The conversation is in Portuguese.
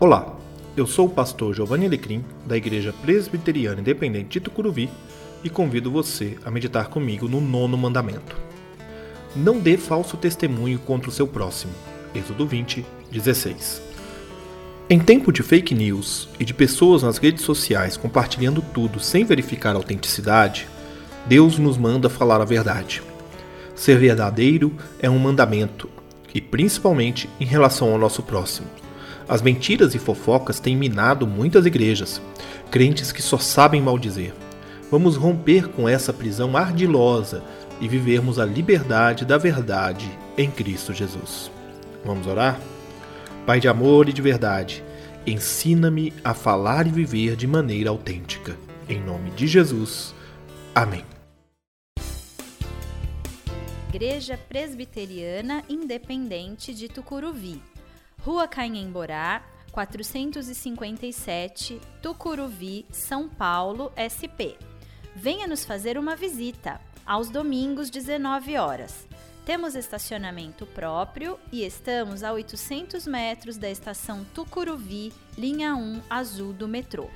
Olá, eu sou o pastor Giovanni Alecrim, da Igreja Presbiteriana Independente de Tucuruvi, e convido você a meditar comigo no nono mandamento. Não dê falso testemunho contra o seu próximo. Êxodo 20, 16. Em tempo de fake news e de pessoas nas redes sociais compartilhando tudo sem verificar a autenticidade, Deus nos manda falar a verdade. Ser verdadeiro é um mandamento, e principalmente em relação ao nosso próximo. As mentiras e fofocas têm minado muitas igrejas, crentes que só sabem maldizer. Vamos romper com essa prisão ardilosa e vivermos a liberdade da verdade em Cristo Jesus. Vamos orar? Pai de amor e de verdade, ensina-me a falar e viver de maneira autêntica. Em nome de Jesus. Amém. Igreja Presbiteriana Independente de Tucuruvi Rua Canhemborá, 457, Tucuruvi, São Paulo, SP. Venha nos fazer uma visita, aos domingos, 19 horas. Temos estacionamento próprio e estamos a 800 metros da estação Tucuruvi, linha 1 azul do metrô.